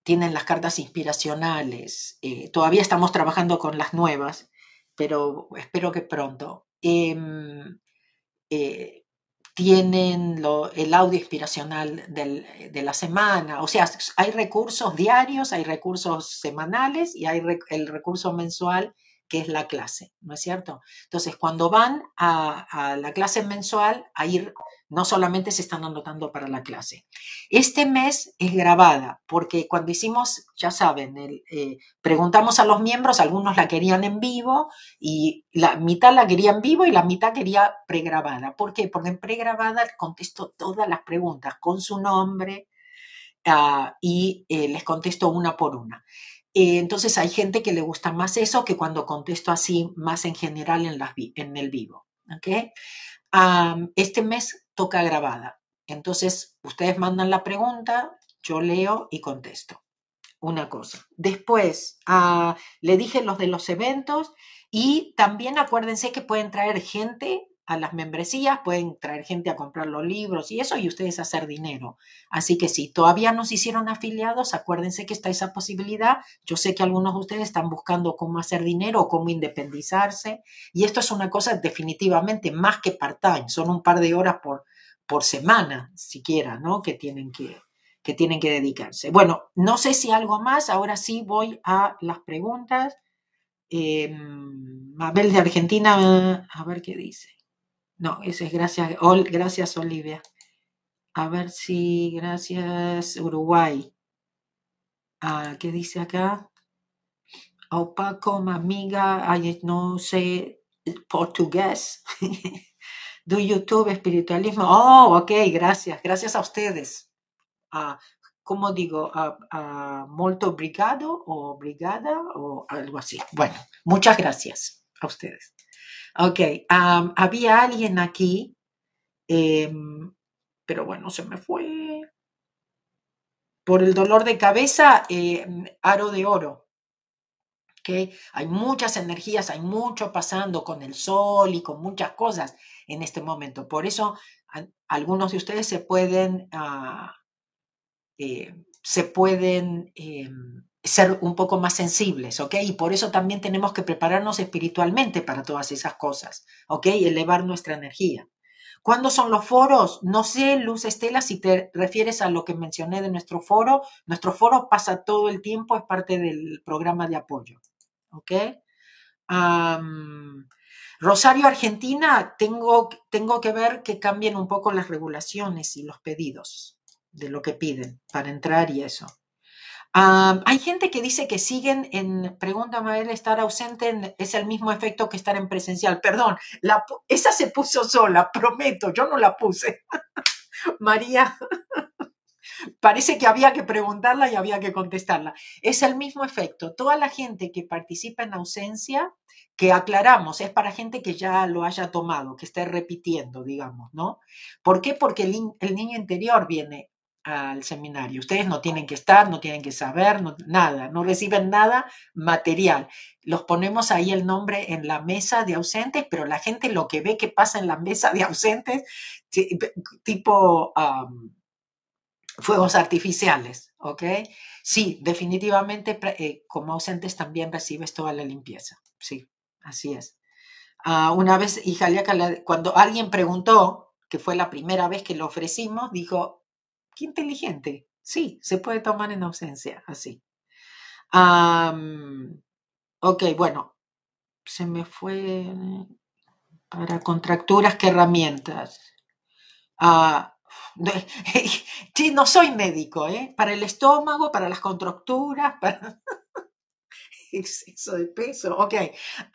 tienen las cartas inspiracionales. Eh, todavía estamos trabajando con las nuevas, pero espero que pronto. Em, eh, tienen el audio inspiracional de la semana. O sea, hay recursos diarios, hay recursos semanales y hay el recurso mensual que es la clase, ¿no es cierto? Entonces, cuando van a, a la clase mensual, ahí no solamente se están anotando para la clase. Este mes es grabada porque cuando hicimos, ya saben, eh, preguntamos a los miembros, algunos la querían en vivo y la mitad la quería en vivo y la mitad quería pregrabada. ¿Por qué? Porque en pregrabada contesto todas las preguntas con su nombre ah, y eh, les contesto una por una. Eh, entonces hay gente que le gusta más eso que cuando contesto así más en general en, en el vivo. ¿okay? este mes toca grabada. Entonces, ustedes mandan la pregunta, yo leo y contesto. Una cosa. Después, ah, le dije los de los eventos y también acuérdense que pueden traer gente a las membresías, pueden traer gente a comprar los libros y eso y ustedes hacer dinero. Así que si todavía no se hicieron afiliados, acuérdense que está esa posibilidad. Yo sé que algunos de ustedes están buscando cómo hacer dinero o cómo independizarse y esto es una cosa definitivamente más que part-time, son un par de horas por, por semana siquiera, ¿no? Que tienen que, que tienen que dedicarse. Bueno, no sé si algo más, ahora sí voy a las preguntas. Em, Mabel de Argentina, a ver qué dice. No, ese es gracias, gracias Olivia. A ver si, gracias Uruguay. Ah, ¿Qué dice acá? Opaco, amiga, ay, no sé portugués. Do YouTube espiritualismo. Oh, ok, gracias, gracias a ustedes. Ah, ¿Cómo digo? Ah, ah, molto obrigado o brigada o algo así. Bueno, muchas gracias a ustedes. Ok, había alguien aquí, em, pero bueno, se me fue. Por el dolor de cabeza, em, aro de oro. Okay. Hay muchas energías, hay mucho pasando con el sol y con muchas cosas en este momento. Por eso algunos de ustedes se pueden, ah, eh, se pueden em, ser un poco más sensibles, ¿ok? Y por eso también tenemos que prepararnos espiritualmente para todas esas cosas, ¿ok? Elevar nuestra energía. ¿Cuándo son los foros? No sé, Luz Estela, si te refieres a lo que mencioné de nuestro foro. Nuestro foro pasa todo el tiempo, es parte del programa de apoyo, ¿ok? Rosario, Argentina, tengo, tengo que ver que cambien un poco las regulaciones y los pedidos de lo que piden para entrar y eso hay gente que dice que siguen en, pregúntame él, estar ausente es el mismo efecto que estar en presencial. Perdón, la, esa se puso sola, prometo, yo no la puse. María, parece que había que preguntarla y había que contestarla. Es el mismo efecto. Toda la gente que participa en ausencia, que aclaramos, es para gente que ya lo haya tomado, que esté repitiendo, digamos, ¿no? ¿Por qué? Porque el niño interior viene al seminario. Ustedes no tienen que estar, no tienen que saber, nada, no reciben nada material. Los ponemos ahí el nombre en la mesa de ausentes, pero la gente lo que ve que pasa en la mesa de ausentes, tipo fuegos artificiales, ¿ok? Sí, definitivamente eh, como ausentes también recibes toda la limpieza, sí, así es. Ah, una vez, hija, cuando alguien preguntó, que fue la primera vez que lo ofrecimos, dijo, qué inteligente. Sí, se puede tomar en ausencia, así. ok, bueno, se me fue. Para contracturas, ¿qué herramientas? Ah, sí, no soy médico, ¿eh? Para el estómago, para las contracturas, para exceso de peso. Ok,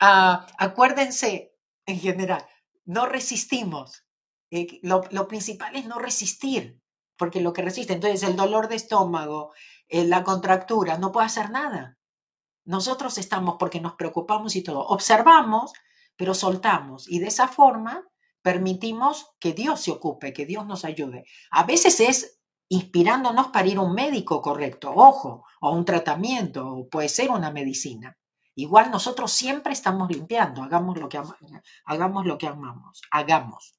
ah, acuérdense, en general, no resistimos. Eh, lo, principal es no resistir, porque lo que resiste, entonces el dolor de estómago, eh, la contractura, no puede hacer nada. Nosotros estamos porque nos preocupamos y todo. Observamos, pero soltamos. Y de esa forma permitimos que Dios se ocupe, que Dios nos ayude. A veces es inspirándonos para ir a un médico correcto, ojo, o un tratamiento, o puede ser una medicina. Igual nosotros siempre estamos limpiando, hagamos lo que, hagamos lo que amamos, hagamos.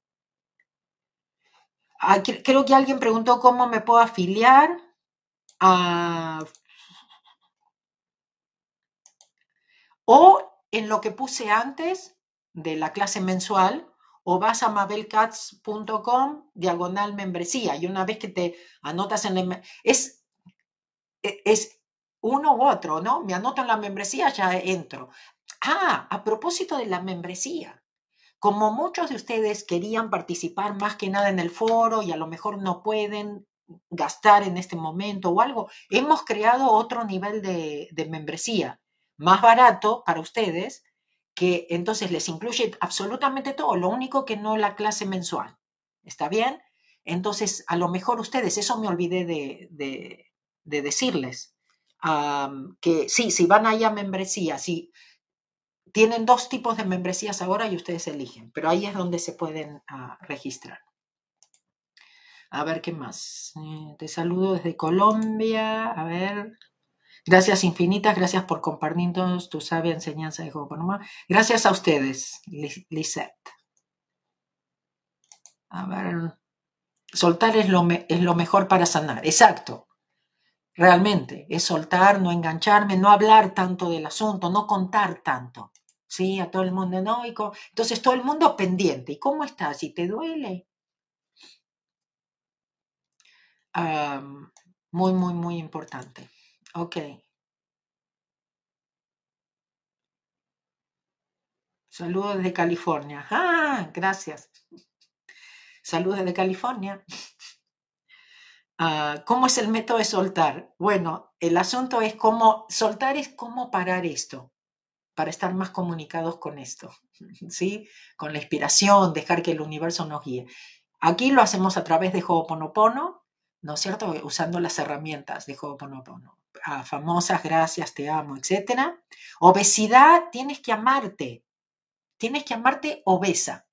Ah, creo que alguien preguntó cómo me puedo afiliar a... O en lo que puse antes de la clase mensual, o vas a mabelcats.com diagonal membresía y una vez que te anotas en la... Es, e, es uno u otro, ¿no? Me anoto en la membresía, ya entro. Ah, a propósito de la membresía, como muchos de ustedes querían participar más que nada en el foro y a lo mejor no pueden gastar en este momento o algo, hemos creado otro nivel de, de membresía, más barato para ustedes, que entonces les incluye absolutamente todo, lo único que no la clase mensual. ¿Está bien? Entonces, a lo mejor ustedes, eso me olvidé de, de, decirles, que sí, si van ahí a membresía, si tienen dos tipos de membresías ahora y ustedes eligen, pero ahí es donde se pueden ah, registrar. A ver qué más. Eh, te saludo desde Colombia. A ver. Gracias infinitas, gracias por compartirnos tu sabia enseñanza de Ho'oponopono. Gracias a ustedes, Lisette. A ver, soltar es lo, es lo mejor para sanar. Exacto. Realmente, es soltar, no engancharme, no hablar tanto del asunto, no contar tanto. Sí, a todo el mundo noico. Entonces todo el mundo pendiente. ¿Y cómo estás? ¿Y te duele? muy, muy, muy importante. Ok. Saludos desde California. Ah, gracias. Saludos desde California. Ah, ¿Cómo es el método de soltar? Bueno, el asunto es cómo, soltar es cómo parar esto para estar más comunicados con esto, ¿sí? Con la inspiración, dejar que el universo nos guíe. Aquí lo hacemos a través de Ho'oponopono, ¿no es cierto? Usando las herramientas de Ho'oponopono. Ah, famosas, gracias, te amo, etc. Obesidad, tienes que amarte. Tienes que amarte obesa,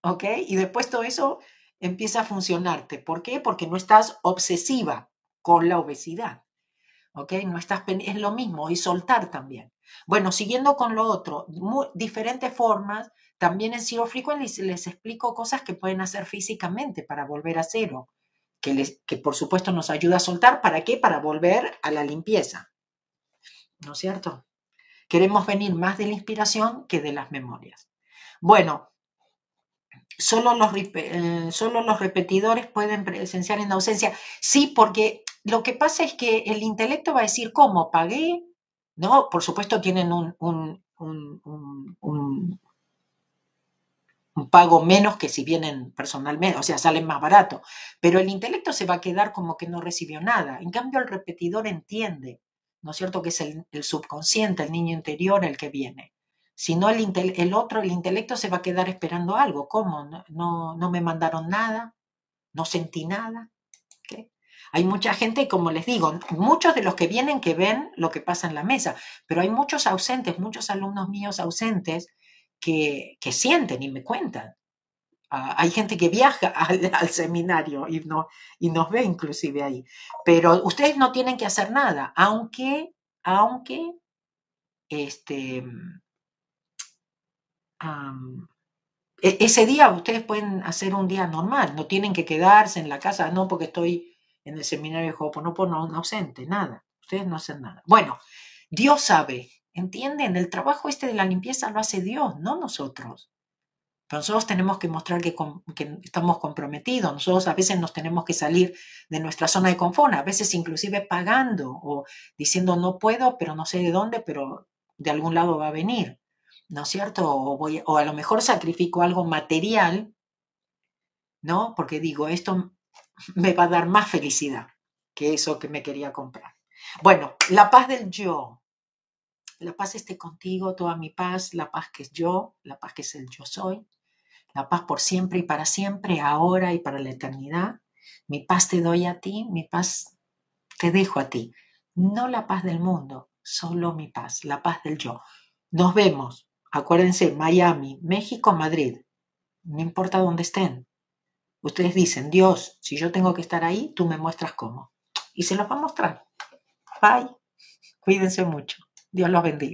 ¿ok? Y después todo eso empieza a funcionarte. ¿Por qué? Porque no estás obsesiva con la obesidad. ¿Ok? No estás, es lo mismo, y soltar también. Bueno, siguiendo con lo otro, diferentes formas, también en Zero Frequency les, explico cosas que pueden hacer físicamente para volver a cero, que, les, que por supuesto nos ayuda a soltar, ¿para qué? Para volver a la limpieza. ¿No es cierto? Queremos venir más de la inspiración que de las memorias. Bueno, solo los, eh, solo los repetidores pueden presenciar en ausencia. Sí, porque lo que pasa es que el intelecto va a decir, ¿cómo? ¿Pagué? ¿No? Por supuesto tienen un, un, un, pago menos que si vienen personalmente, o sea, salen más barato, pero el intelecto se va a quedar como que no recibió nada. En cambio, el repetidor entiende, ¿no es cierto? Que es el, subconsciente, el niño interior el que viene. Si no, el, el, otro, el intelecto se va a quedar esperando algo. ¿Cómo? No, no, me mandaron nada, no sentí nada. Hay mucha gente, como les digo, muchos de los que vienen que ven lo que pasa en la mesa, pero hay muchos ausentes, muchos alumnos míos ausentes que, sienten y me cuentan. Ah, hay gente que viaja al, seminario y, no, y nos ve inclusive ahí. Pero ustedes no tienen que hacer nada, aunque, aunque, este, e, ese día ustedes pueden hacer un día normal, no tienen que quedarse en la casa, no porque estoy en el seminario de Ho'oponopono no ausente, nada. Ustedes no hacen nada. Bueno, Dios sabe, ¿entienden? El trabajo este de la limpieza lo hace Dios, no nosotros. Pero nosotros tenemos que mostrar que, que, estamos comprometidos. Nosotros a veces nos tenemos que salir de nuestra zona de confort, a veces inclusive pagando o diciendo no puedo, pero no sé de dónde, pero de algún lado va a venir. ¿no es cierto? O, voy, o a lo mejor sacrifico algo material, ¿no? Porque digo, esto me va a dar más felicidad que eso que me quería comprar. Bueno, la paz del yo. La paz esté contigo, toda mi paz, la paz que es yo, la paz que es el yo soy, la paz por siempre y para siempre, ahora y para la eternidad. Mi paz te doy a ti, mi paz te dejo a ti. No la paz del mundo, solo mi paz, la paz del yo. Nos vemos, acuérdense, Miami, México, Madrid, no importa dónde estén. Ustedes dicen, Dios, si yo tengo que estar ahí, tú me muestras cómo. Y se los va a mostrar. Bye. Cuídense mucho. Dios los bendiga.